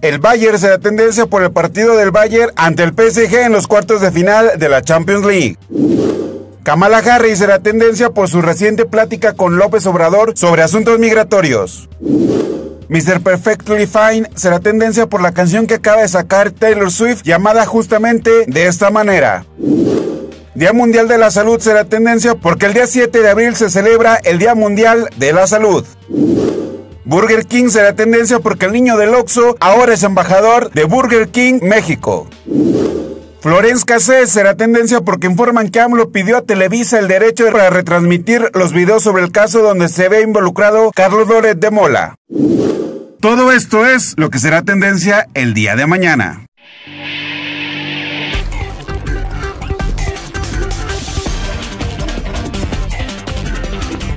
El Bayern será tendencia por el partido del Bayern ante el PSG en los cuartos de final de la Champions League. Kamala Harris será tendencia por su reciente plática con López Obrador sobre asuntos migratorios. Mr. Perfectly Fine será tendencia por la canción que acaba de sacar Taylor Swift llamada justamente de esta manera. Día Mundial de la Salud será tendencia porque el día 7 de abril se celebra el Día Mundial de la Salud. Burger King será tendencia porque el niño del Oxxo ahora es embajador de Burger King México. Florence Cassé será tendencia porque informan que AMLO pidió a Televisa el derecho para retransmitir los videos sobre el caso donde se ve involucrado Carlos Loret de Mola. Todo esto es lo que será tendencia el día de mañana.